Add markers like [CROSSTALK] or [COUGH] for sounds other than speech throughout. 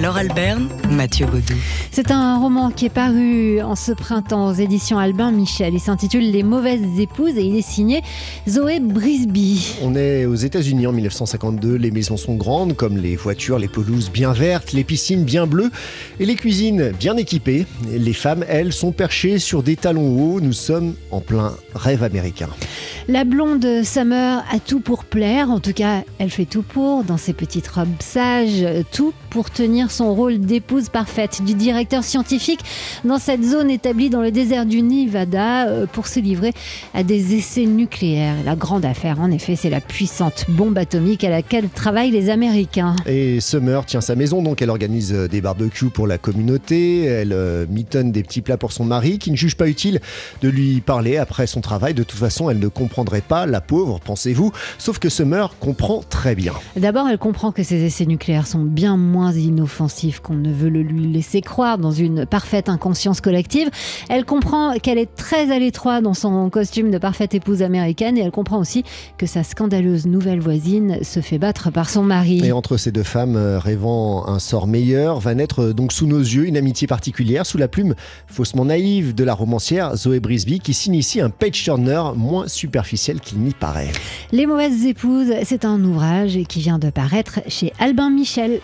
Laure Alberne, Mathieu Baudou. C'est un roman qui est paru en ce printemps aux éditions Albin Michel. Il s'intitule Les mauvaises épouses et il est signé Zoé Brisby. On est aux États-Unis en 1952. Les maisons sont grandes, comme les voitures, les pelouses bien vertes, les piscines bien bleues et les cuisines bien équipées. Les femmes, elles, sont perchées sur des talons hauts. Nous sommes en plein rêve américain. La blonde Summer a tout pour plaire, en tout cas elle fait tout pour, dans ses petites robes sages, tout pour tenir son rôle d'épouse parfaite du directeur scientifique dans cette zone établie dans le désert du Nevada euh, pour se livrer à des essais nucléaires. La grande affaire en effet c'est la puissante bombe atomique à laquelle travaillent les Américains. Et Summer tient sa maison, donc elle organise euh, des barbecues pour la communauté, elle euh, mitonne des petits plats pour son mari qui ne juge pas utile de lui parler après son travail. De toute façon elle ne comprend comprendrait pas, la pauvre, pensez-vous. Sauf que Summer comprend très bien. D'abord, elle comprend que ces essais nucléaires sont bien moins qu'on ne veut le lui laisser croire dans une parfaite inconscience collective. Elle comprend qu'elle est très à l'étroit dans son costume de parfaite épouse américaine et elle comprend aussi que sa scandaleuse nouvelle voisine se fait battre par son mari. Et entre ces deux femmes euh, rêvant un sort meilleur, va naître euh, donc sous nos yeux une amitié particulière sous la plume faussement naïve de la romancière Zoé Brisby qui s'initie un page turner moins super qu'il n'y paraît. Les mauvaises épouses, c'est un ouvrage qui vient de paraître chez Albin Michel.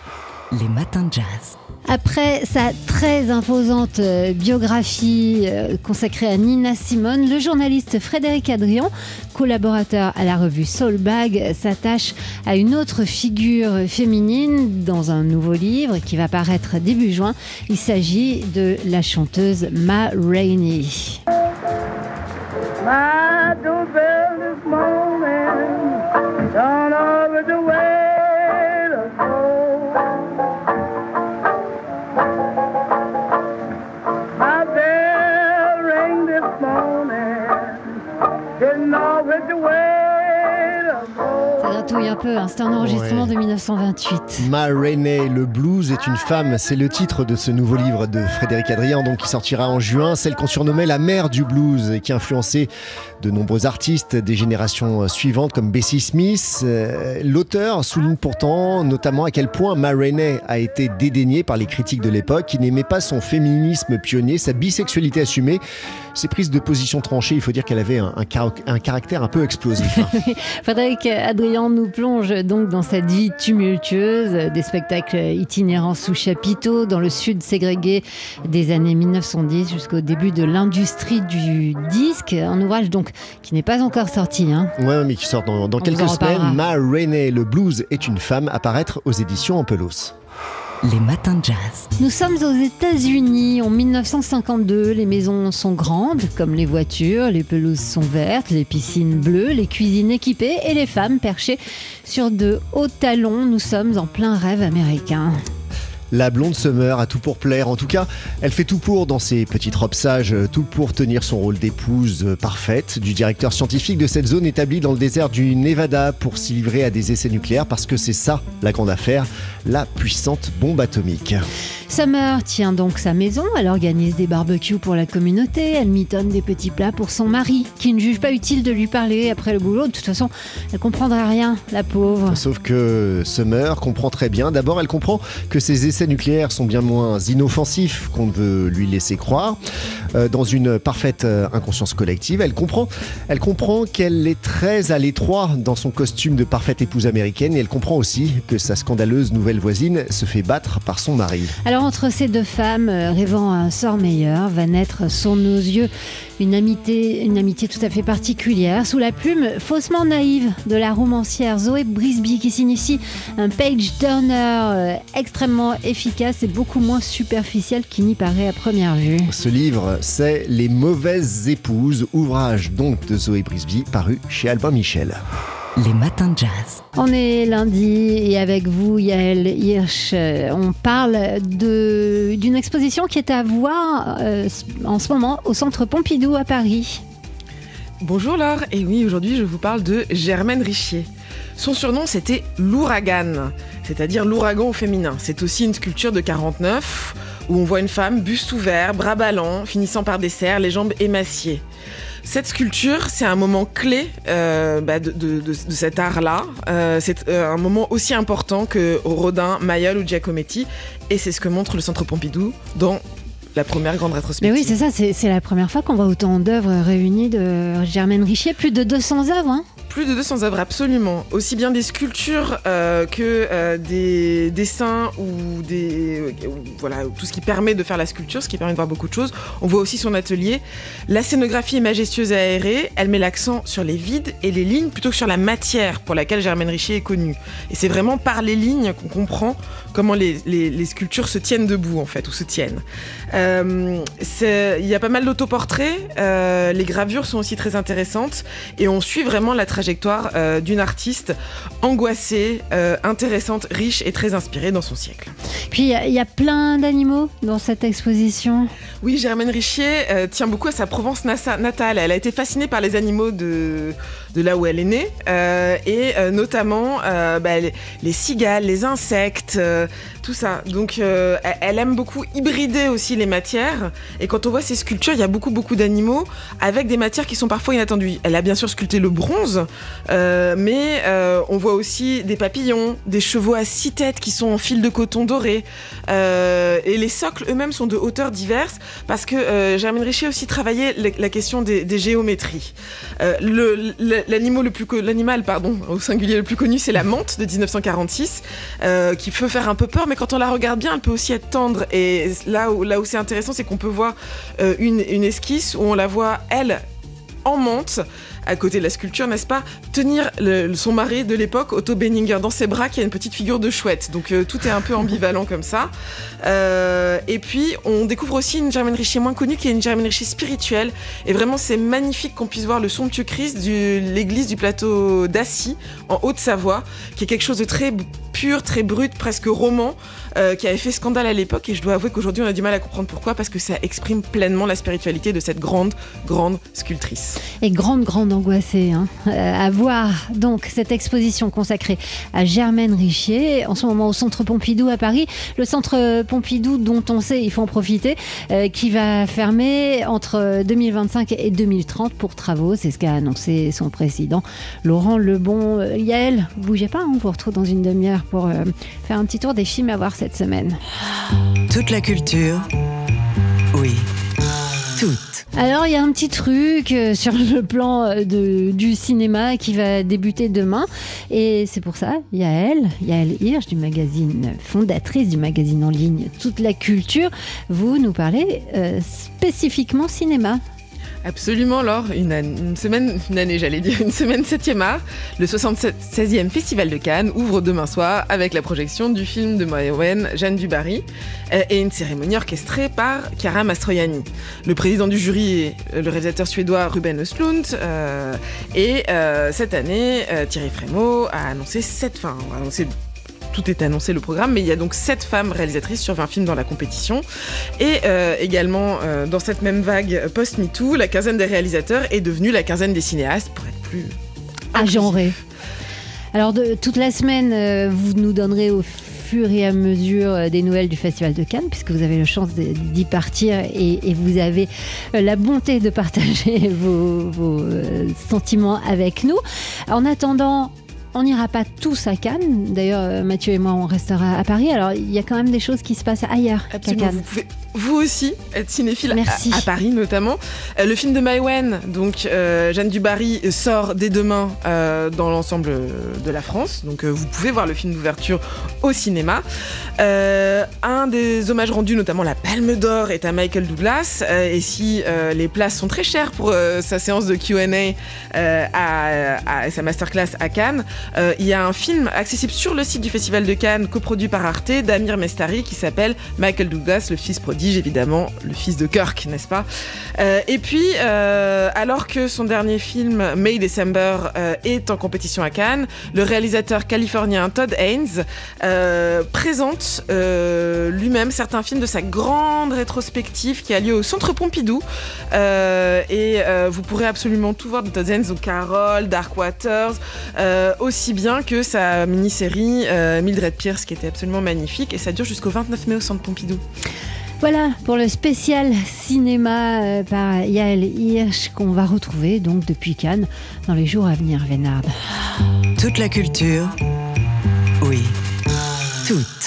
Les matins de jazz. Après sa très imposante euh, biographie euh, consacrée à Nina Simone, le journaliste Frédéric Adrian, collaborateur à la revue Soulbag, s'attache à une autre figure féminine dans un nouveau livre qui va paraître début juin. Il s'agit de la chanteuse Ma Rainey. My Getting all with the. Gratouille un peu, hein. c'est un enregistrement de 1928. Ma Rainey, le blues est une femme, c'est le titre de ce nouveau livre de Frédéric Adrien, donc qui sortira en juin, celle qu'on surnommait la mère du blues et qui a influencé de nombreux artistes des générations suivantes comme Bessie Smith. Euh, l'auteur souligne pourtant notamment à quel point Ma Rainey a été dédaignée par les critiques de l'époque, qui n'aimait pas son féminisme pionnier, sa bisexualité assumée, ses prises de position tranchées. Il faut dire qu'elle avait un, un, caractère un peu explosif. Hein. [LAUGHS] Adrien nous plonge donc dans cette vie tumultueuse, des spectacles itinérants sous chapiteau dans le sud ségrégué des années 1910 jusqu'au début de l'industrie du disque. Un ouvrage donc qui n'est pas encore sorti. Hein. Ouais, mais qui sort dans, quelques semaines. Ma Rainey, le blues est une femme, apparaître aux éditions Ampelos. Les matins jazz. Nous sommes aux États-Unis en 1952. Les maisons sont grandes, comme les voitures, les pelouses sont vertes, les piscines bleues, les cuisines équipées et les femmes perchées sur de hauts talons. Nous sommes en plein rêve américain. La blonde Summer a tout pour plaire. En tout cas, elle fait tout pour dans ses petites robes sages, tout pour tenir son rôle d'épouse parfaite du directeur scientifique de cette zone établie dans le désert du Nevada pour s'y livrer à des essais nucléaires parce que c'est ça la grande affaire, la puissante bombe atomique. Summer tient donc sa maison, elle organise des barbecues pour la communauté, elle mitonne des petits plats pour son mari, qui ne juge pas utile de lui parler après le boulot. De toute façon, elle comprendra rien, la pauvre. Sauf que Summer comprend très bien. D'abord, elle comprend que ces essais nucléaires sont bien moins inoffensifs qu'on ne veut lui laisser croire. Euh, dans une parfaite euh, inconscience collective, elle comprend, elle comprend qu'elle est très à l'étroit dans son costume de parfaite épouse américaine et elle comprend aussi que sa scandaleuse nouvelle voisine se fait battre par son mari. Alors entre ces deux femmes, euh, rêvant un sort meilleur, va naître sous nos yeux une amitié, une amitié tout à fait particulière, sous la plume faussement naïve de la romancière Zoé Brisby, qui s'initie un page turner euh, extrêmement efficace et beaucoup moins superficiel qu'il n'y paraît à première vue. Ce livre, c'est Les mauvaises épouses, ouvrage donc de Zoé Brisby, paru chez Albin Michel. Les matins de jazz. On est lundi et avec vous, Yael Hirsch, on parle d'une exposition qui est à voir euh, en ce moment au Centre Pompidou à Paris. Bonjour Laure, et oui, aujourd'hui je vous parle de Germaine Richier. Son surnom c'était l'ouragan, c'est-à-dire l'ouragan au féminin. C'est aussi une sculpture de 49 où on voit une femme, buste ouvert, bras ballants, finissant par dessert, les jambes émaciées. Cette sculpture, c'est un moment clé euh, bah, de, cet art-là. Euh, c'est euh, un moment aussi important que Rodin, Mayol ou Giacometti. Et c'est ce que montre le Centre Pompidou dans la première grande rétrospective. Mais oui, c'est ça, c'est la première fois qu'on voit autant d'œuvres réunies de Germaine Richier, plus de 200 œuvres. Hein plus de 200 œuvres, absolument. Aussi bien des sculptures euh, que euh, des dessins ou des. Euh, voilà, tout ce qui permet de faire la sculpture, ce qui permet de voir beaucoup de choses. On voit aussi son atelier. La scénographie est majestueuse et aérée. Elle met l'accent sur les vides et les lignes plutôt que sur la matière pour laquelle Germaine Richier est connue. Et c'est vraiment par les lignes qu'on comprend comment les, sculptures se tiennent debout, en fait, ou se tiennent. Il y a pas mal d'autoportraits. les gravures sont aussi très intéressantes. Et on suit vraiment la trajectoire euh, d'une artiste angoissée, euh, intéressante, riche et très inspirée dans son siècle. Puis il y, y, a plein d'animaux dans cette exposition. Oui, Germaine Richier euh, tient beaucoup à sa Provence natale. Elle a été fascinée par les animaux de, de là où elle est née, euh, et euh, notamment bah, les, les, cigales, les insectes, tout ça. Donc elle aime beaucoup hybrider aussi les matières. Et quand on voit ces sculptures, il y a beaucoup beaucoup d'animaux avec des matières qui sont parfois inattendues. Elle a bien sûr sculpté le bronze, mais on voit aussi des papillons, des chevaux à six têtes qui sont en fil de coton doré. et les socles eux-mêmes sont de hauteurs diverses parce que euh, Germaine Richer aussi travaillé la, question des, géométries. Euh, l'animal l'animal pardon au singulier le plus connu c'est la menthe de 1946 euh, qui peut faire un peu peur mais quand on la regarde bien elle peut aussi être tendre. Et là où là où c'est intéressant c'est qu'on peut voir euh, une, une esquisse où on la voit elle en menthe à côté de la sculpture, n'est-ce pas, tenir son mari de l'époque, Otto Benninger, dans ses bras, qui a une petite figure de chouette. Donc euh, tout est un peu ambivalent comme ça. Euh, et puis, on découvre aussi une Germaine Richier moins connue, qui est une Germaine Richier spirituelle. Et vraiment, c'est magnifique qu'on puisse voir le somptueux Christ de l'église du plateau d'Assy, en Haute-Savoie, qui est quelque chose de très pur, très brut, presque roman, euh, qui avait fait scandale à l'époque. Et je dois avouer qu'aujourd'hui, on a du mal à comprendre pourquoi, parce que ça exprime pleinement la spiritualité de cette grande, grande sculptrice. Et grande, grande angoissée. Hein. Euh, à voir donc cette exposition consacrée à Germaine Richier, en ce moment au Centre Pompidou à Paris. Le Centre Pompidou, dont on sait, il faut en profiter, euh, qui va fermer entre 2025 et 2030 pour travaux. C'est ce qu'a annoncé son président, Laurent Lebon. Euh, Yael, bougez pas, hein, on vous retrouve dans une demi-heure pour faire un petit tour des films à voir cette semaine. Toute la culture, oui, Alors il y a un petit truc euh, sur le plan euh, du cinéma qui va débuter demain. Et c'est pour ça Yael, Yael Hirsch du magazine, fondatrice du magazine en ligne Toute la culture, vous nous parlez euh, spécifiquement cinéma. Absolument, Laure. Une, semaine, une année, j'allais dire, une semaine 7e art. Le 76e Festival de Cannes ouvre demain soir avec la projection du film de Maëwen, Jeanne Dubarry, euh, et une cérémonie orchestrée par Chiara Mastroianni. Le président du jury est le réalisateur suédois Ruben Östlund. Euh, et euh, cette année, euh, Thierry Frémaux a annoncé sept, annoncé tout est annoncé le programme, mais il y a donc 7 femmes réalisatrices sur 20 films dans la compétition. Et euh, également, euh, dans cette même vague post-MeToo, la quinzaine des réalisateurs est devenue la quinzaine des cinéastes pour être plus agenré. Alors, de, toute la semaine, euh, vous nous donnerez au fur et à mesure des nouvelles du Festival de Cannes, puisque vous avez la chance d'y partir et, et, vous avez la bonté de partager [LAUGHS] vos, vos sentiments avec nous. En attendant, on n'ira pas tous à Cannes. D'ailleurs, Mathieu et moi, on restera à Paris. Alors, il y a quand même des choses qui se passent ailleurs qu'à Cannes. Vous pouvez vous aussi être cinéphile à, à, Paris notamment. Euh, le film de Maïwen, donc euh, Jeanne Dubarry, sort dès demain euh, dans l'ensemble de la France. Donc vous pouvez voir le film d'ouverture au cinéma. un des hommages rendus, notamment la Palme d'Or, est à Michael Douglas. et si les places sont très chères pour sa séance de Q&A à, à, sa masterclass à Cannes, il y a un film accessible sur le site du Festival de Cannes, coproduit par Arte, d'Amir Mestari, qui s'appelle Michael Douglas, le fils prodigue évidemment, le fils de Kirk, n'est-ce pas? Euh, Et puis, euh, alors que son dernier film, May December, euh, est en compétition à Cannes, le réalisateur californien Todd Haynes euh, présente lui-même certains films de sa grande rétrospective qui a lieu au Centre Pompidou. et vous pourrez absolument tout voir de Todd Haynes, donc Carol, Dark Waters, aussi bien que sa mini-série Mildred Pierce qui était absolument magnifique. Et ça dure jusqu'au 29 mai au Centre Pompidou. Voilà pour le spécial cinéma euh, par Yael Hirsch qu'on va retrouver donc depuis Cannes dans les jours à venir, Vénard. Toute la culture, oui, toute.